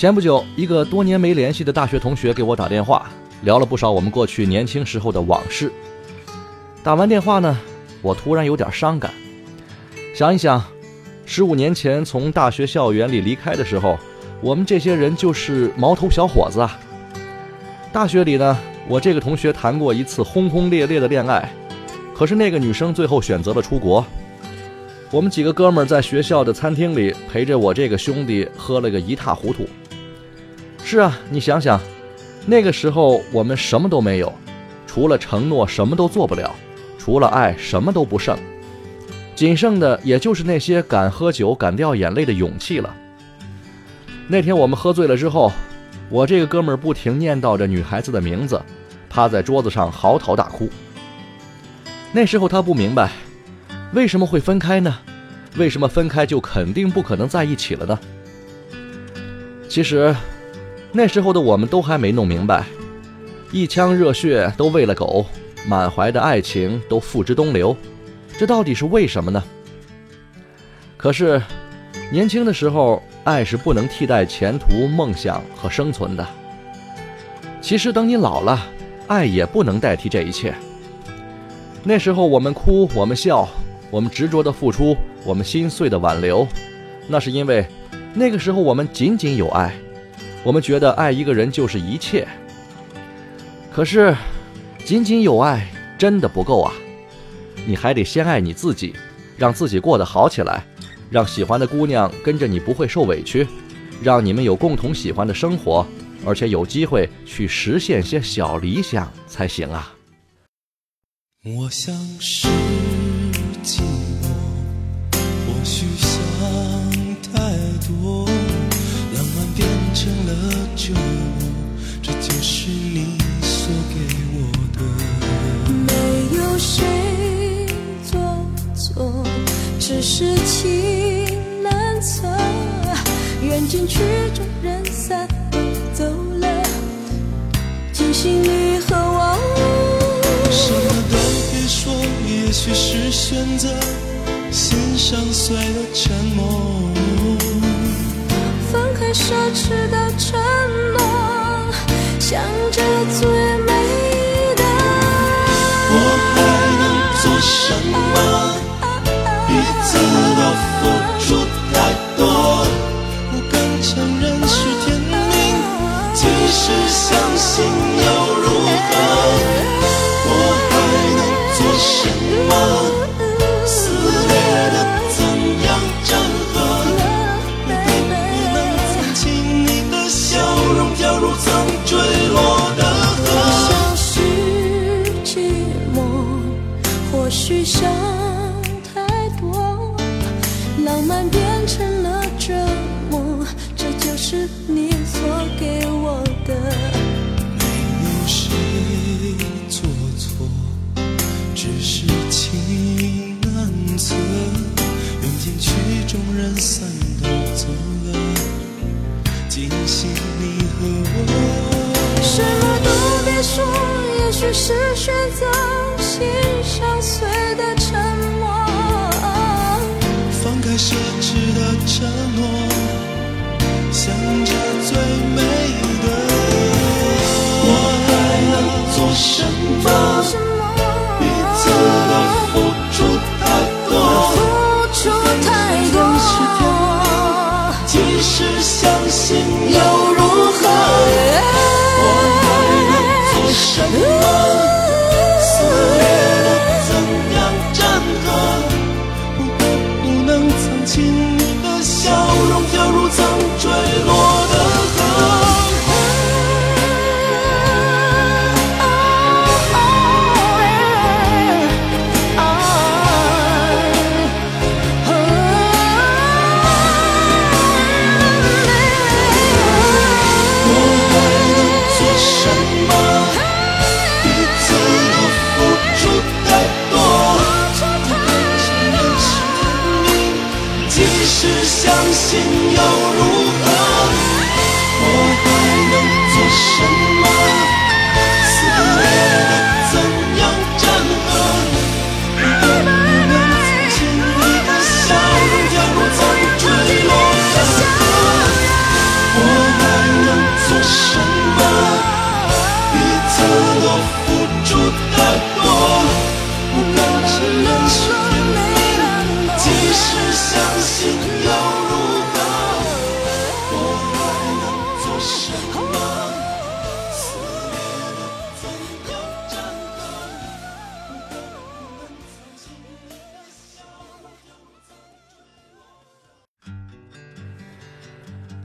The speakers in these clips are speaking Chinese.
前不久，一个多年没联系的大学同学给我打电话，聊了不少我们过去年轻时候的往事。打完电话呢，我突然有点伤感。想一想，十五年前从大学校园里离开的时候。我们这些人就是毛头小伙子啊。大学里呢，我这个同学谈过一次轰轰烈烈的恋爱，可是那个女生最后选择了出国。我们几个哥们儿在学校的餐厅里陪着我这个兄弟喝了个一塌糊涂。是啊，你想想，那个时候我们什么都没有，除了承诺什么都做不了，除了爱什么都不剩，仅剩的也就是那些敢喝酒、敢掉眼泪的勇气了。那天我们喝醉了之后，我这个哥们儿不停念叨着女孩子的名字，趴在桌子上嚎啕大哭。那时候他不明白，为什么会分开呢？为什么分开就肯定不可能在一起了呢？其实，那时候的我们都还没弄明白，一腔热血都喂了狗，满怀的爱情都付之东流，这到底是为什么呢？可是，年轻的时候。爱是不能替代前途、梦想和生存的。其实，等你老了，爱也不能代替这一切。那时候，我们哭，我们笑，我们执着的付出，我们心碎的挽留，那是因为那个时候我们仅仅有爱，我们觉得爱一个人就是一切。可是，仅仅有爱真的不够啊！你还得先爱你自己，让自己过得好起来。让喜欢的姑娘跟着你不会受委屈，让你们有共同喜欢的生活，而且有机会去实现些小理想才行啊！我想是寂寞，或许想太多，成了折磨，这就是你所给我的。没有谁做错，只是情难测。缘尽曲终人散都走了，惊心离合忘。什么都别说，也许是选择心上碎的沉默。奢侈的承诺，想着最是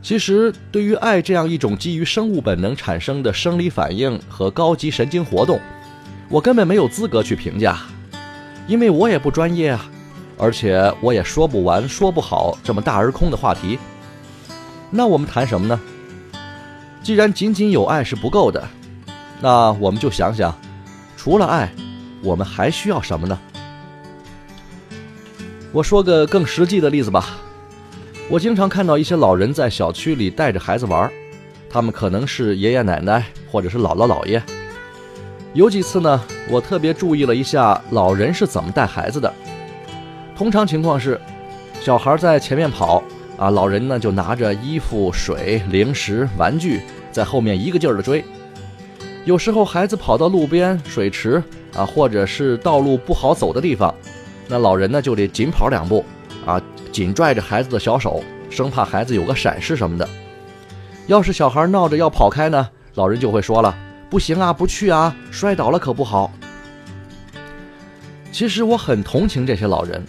其实，对于爱这样一种基于生物本能产生的生理反应和高级神经活动，我根本没有资格去评价，因为我也不专业啊，而且我也说不完、说不好这么大而空的话题。那我们谈什么呢？既然仅仅有爱是不够的，那我们就想想，除了爱，我们还需要什么呢？我说个更实际的例子吧。我经常看到一些老人在小区里带着孩子玩，他们可能是爷爷奶奶或者是姥姥姥爷。有几次呢，我特别注意了一下老人是怎么带孩子的。通常情况是，小孩在前面跑，啊，老人呢就拿着衣服、水、零食、玩具在后面一个劲儿的追。有时候孩子跑到路边、水池啊，或者是道路不好走的地方，那老人呢就得紧跑两步，紧拽着孩子的小手，生怕孩子有个闪失什么的。要是小孩闹着要跑开呢，老人就会说了：“不行啊，不去啊，摔倒了可不好。”其实我很同情这些老人，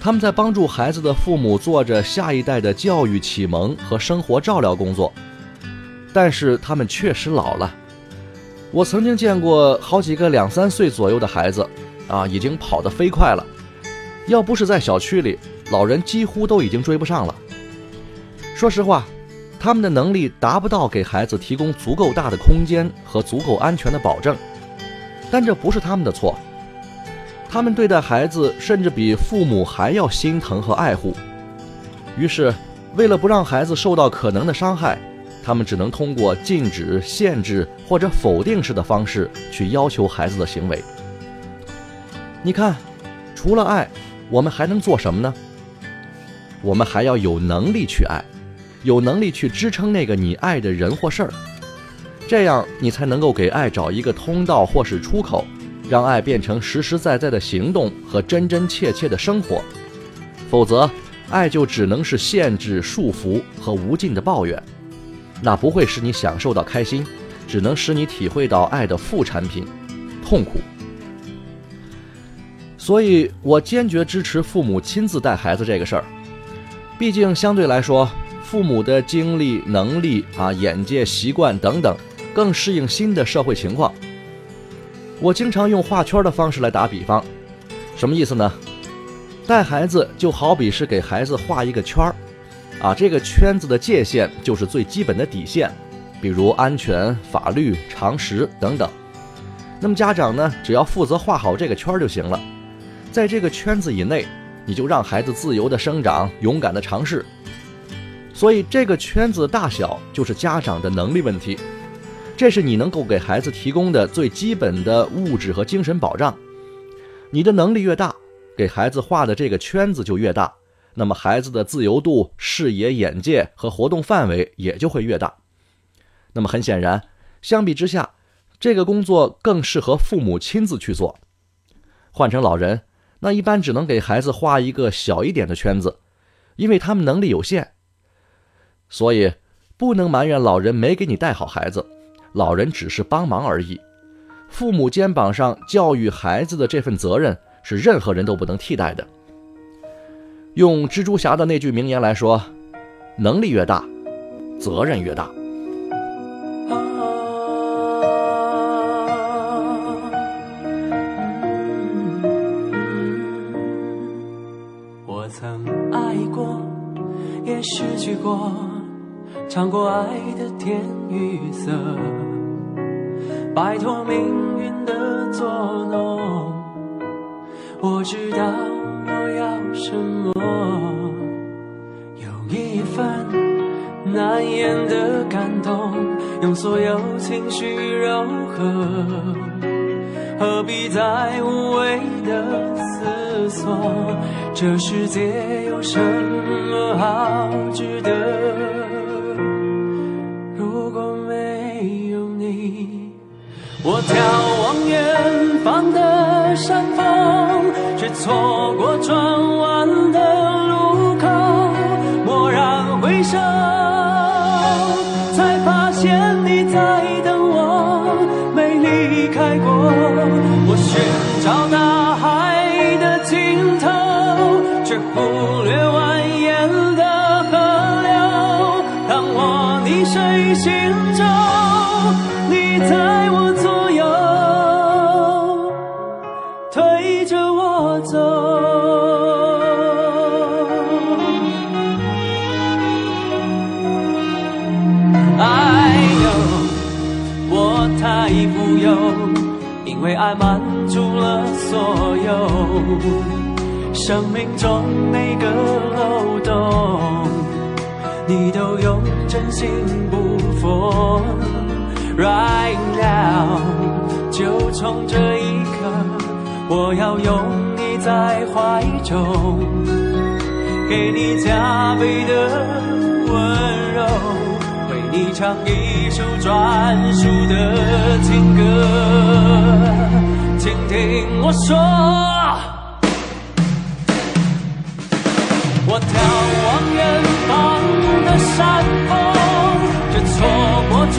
他们在帮助孩子的父母做着下一代的教育启蒙和生活照料工作，但是他们确实老了。我曾经见过好几个两三岁左右的孩子，啊，已经跑得飞快了。要不是在小区里，老人几乎都已经追不上了。说实话，他们的能力达不到给孩子提供足够大的空间和足够安全的保证，但这不是他们的错。他们对待孩子甚至比父母还要心疼和爱护。于是，为了不让孩子受到可能的伤害，他们只能通过禁止、限制或者否定式的方式去要求孩子的行为。你看，除了爱，我们还能做什么呢？我们还要有能力去爱，有能力去支撑那个你爱的人或事儿，这样你才能够给爱找一个通道或是出口，让爱变成实实在在的行动和真真切切的生活。否则，爱就只能是限制、束缚和无尽的抱怨，那不会使你享受到开心，只能使你体会到爱的副产品——痛苦。所以我坚决支持父母亲自带孩子这个事儿。毕竟相对来说，父母的精力、能力啊、眼界、习惯等等，更适应新的社会情况。我经常用画圈的方式来打比方，什么意思呢？带孩子就好比是给孩子画一个圈儿，啊，这个圈子的界限就是最基本的底线，比如安全、法律、常识等等。那么家长呢，只要负责画好这个圈儿就行了，在这个圈子以内。你就让孩子自由的生长，勇敢的尝试。所以这个圈子大小就是家长的能力问题，这是你能够给孩子提供的最基本的物质和精神保障。你的能力越大，给孩子画的这个圈子就越大，那么孩子的自由度、视野、眼界和活动范围也就会越大。那么很显然，相比之下，这个工作更适合父母亲自去做。换成老人。那一般只能给孩子画一个小一点的圈子，因为他们能力有限，所以不能埋怨老人没给你带好孩子，老人只是帮忙而已。父母肩膀上教育孩子的这份责任是任何人都不能替代的。用蜘蛛侠的那句名言来说：“能力越大，责任越大。”尝过爱的甜与涩，摆脱命运的捉弄。我知道我要什么，有一份难言的感动，用所有情绪柔和，何必再无谓的思索？这世界有什么好值得？我眺望远方的山峰，却错过转弯走。I know 我太富有，因为爱满足了所有，生命中每个漏洞，你都用真心不缝。Right now，就从这一刻，我要用在怀中，给你加倍的温柔。为你唱一首专属的情歌，请听我说。我眺望远方的山峰，却错过转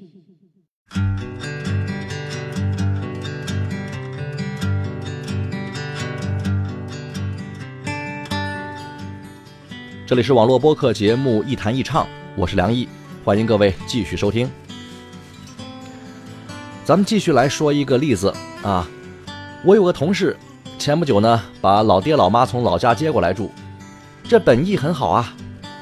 这里是网络播客节目《一谈一唱》，我是梁毅，欢迎各位继续收听。咱们继续来说一个例子啊，我有个同事，前不久呢把老爹老妈从老家接过来住，这本意很好啊，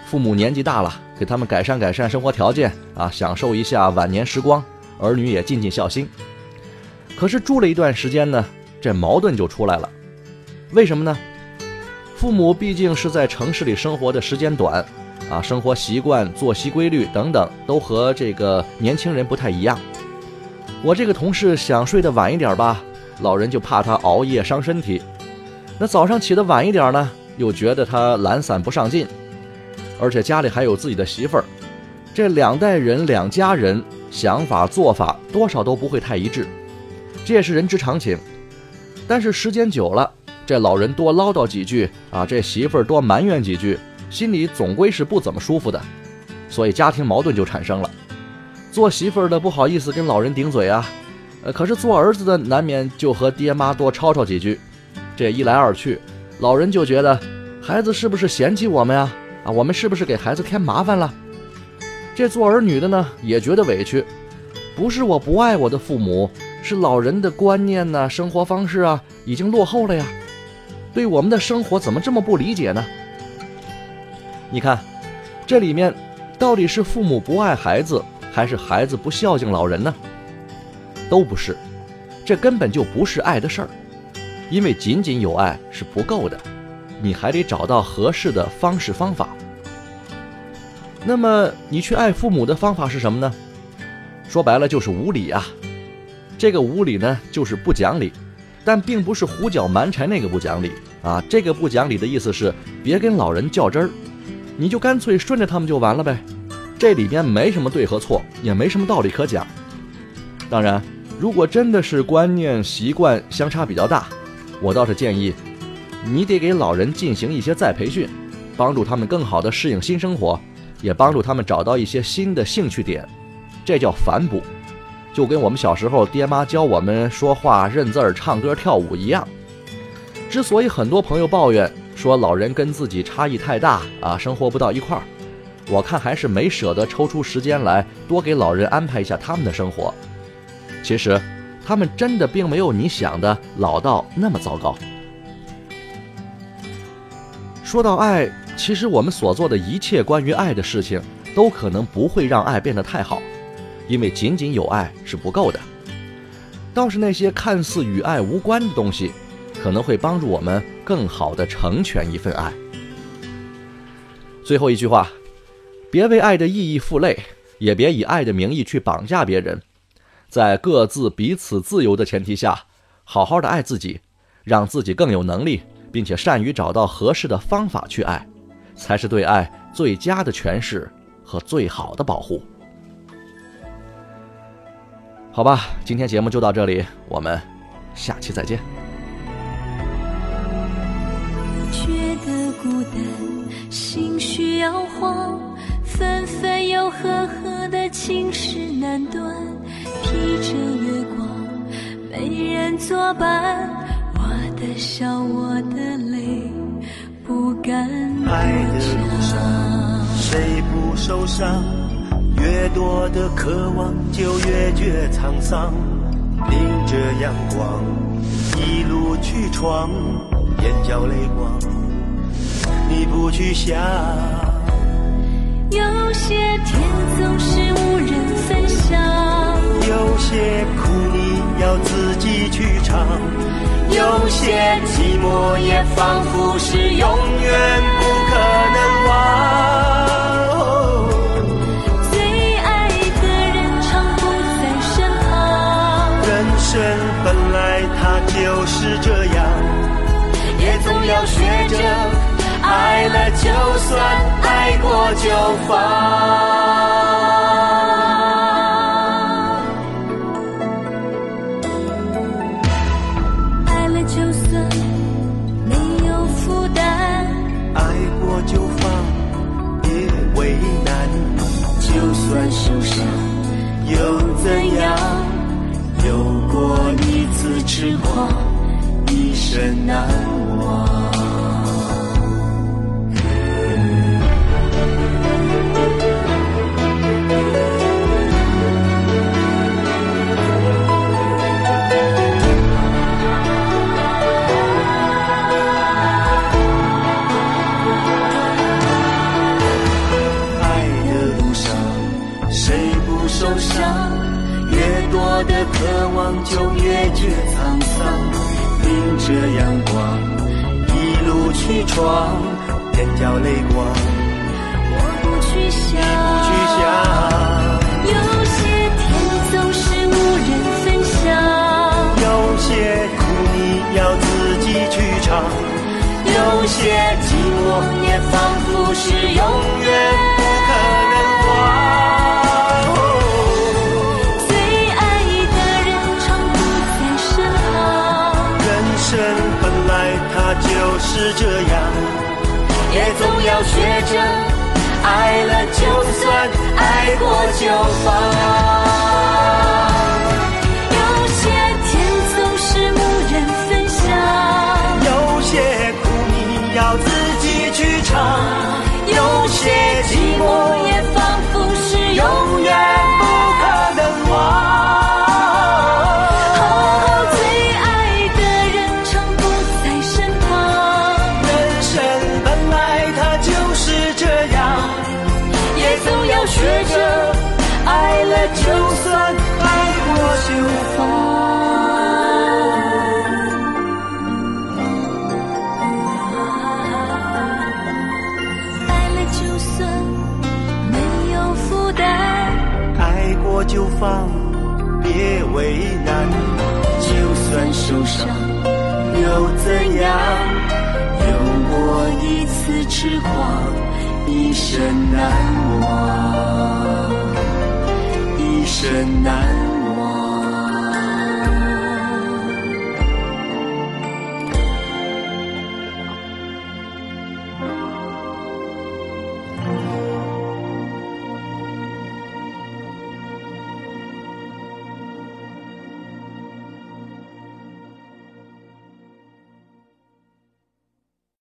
父母年纪大了，给他们改善改善生活条件啊，享受一下晚年时光，儿女也尽尽孝心。可是住了一段时间呢，这矛盾就出来了，为什么呢？父母毕竟是在城市里生活的时间短，啊，生活习惯、作息规律等等都和这个年轻人不太一样。我这个同事想睡得晚一点吧，老人就怕他熬夜伤身体；那早上起得晚一点呢，又觉得他懒散不上进。而且家里还有自己的媳妇儿，这两代人、两家人想法做法多少都不会太一致，这也是人之常情。但是时间久了，这老人多唠叨几句啊，这媳妇儿多埋怨几句，心里总归是不怎么舒服的，所以家庭矛盾就产生了。做媳妇儿的不好意思跟老人顶嘴啊，呃，可是做儿子的难免就和爹妈多吵吵几句。这一来二去，老人就觉得孩子是不是嫌弃我们呀？啊，我们是不是给孩子添麻烦了？这做儿女的呢，也觉得委屈，不是我不爱我的父母，是老人的观念呐、生活方式啊，已经落后了呀。对我们的生活怎么这么不理解呢？你看，这里面到底是父母不爱孩子，还是孩子不孝敬老人呢？都不是，这根本就不是爱的事儿，因为仅仅有爱是不够的，你还得找到合适的方式方法。那么你去爱父母的方法是什么呢？说白了就是无理啊。这个无理呢，就是不讲理。但并不是胡搅蛮缠那个不讲理啊，这个不讲理的意思是别跟老人较真儿，你就干脆顺着他们就完了呗。这里边没什么对和错，也没什么道理可讲。当然，如果真的是观念习惯相差比较大，我倒是建议你得给老人进行一些再培训，帮助他们更好的适应新生活，也帮助他们找到一些新的兴趣点，这叫反哺。就跟我们小时候爹妈教我们说话、认字儿、唱歌、跳舞一样。之所以很多朋友抱怨说老人跟自己差异太大啊，生活不到一块儿，我看还是没舍得抽出时间来多给老人安排一下他们的生活。其实，他们真的并没有你想的老到那么糟糕。说到爱，其实我们所做的一切关于爱的事情，都可能不会让爱变得太好。因为仅仅有爱是不够的，倒是那些看似与爱无关的东西，可能会帮助我们更好的成全一份爱。最后一句话，别为爱的意义负累，也别以爱的名义去绑架别人，在各自彼此自由的前提下，好好的爱自己，让自己更有能力，并且善于找到合适的方法去爱，才是对爱最佳的诠释和最好的保护。好吧，今天节目就到这里，我们下期再见。觉得孤单，心需要慌，分分又合合的情事难断。披着月光，没人作伴，我的笑，我的泪，不敢爱的路上，谁不受伤？越多的渴望，就越觉沧桑。迎着阳光，一路去闯，眼角泪光，你不去想。有些甜总是无人分享，有些苦你要自己去尝，有些寂寞也仿佛是永远不可能忘。要学着爱了就算，爱过就放。我的渴望就越觉沧桑。迎着阳光，一路去闯，眼角泪光，我不去想，不去想。有些甜总是无人分享，有些苦你要自己去尝，有些寂寞也仿佛是永远要学着爱了就算，爱过就放。就放，别为难。就算受伤又怎样？有过一次痴狂，一生难忘，一生难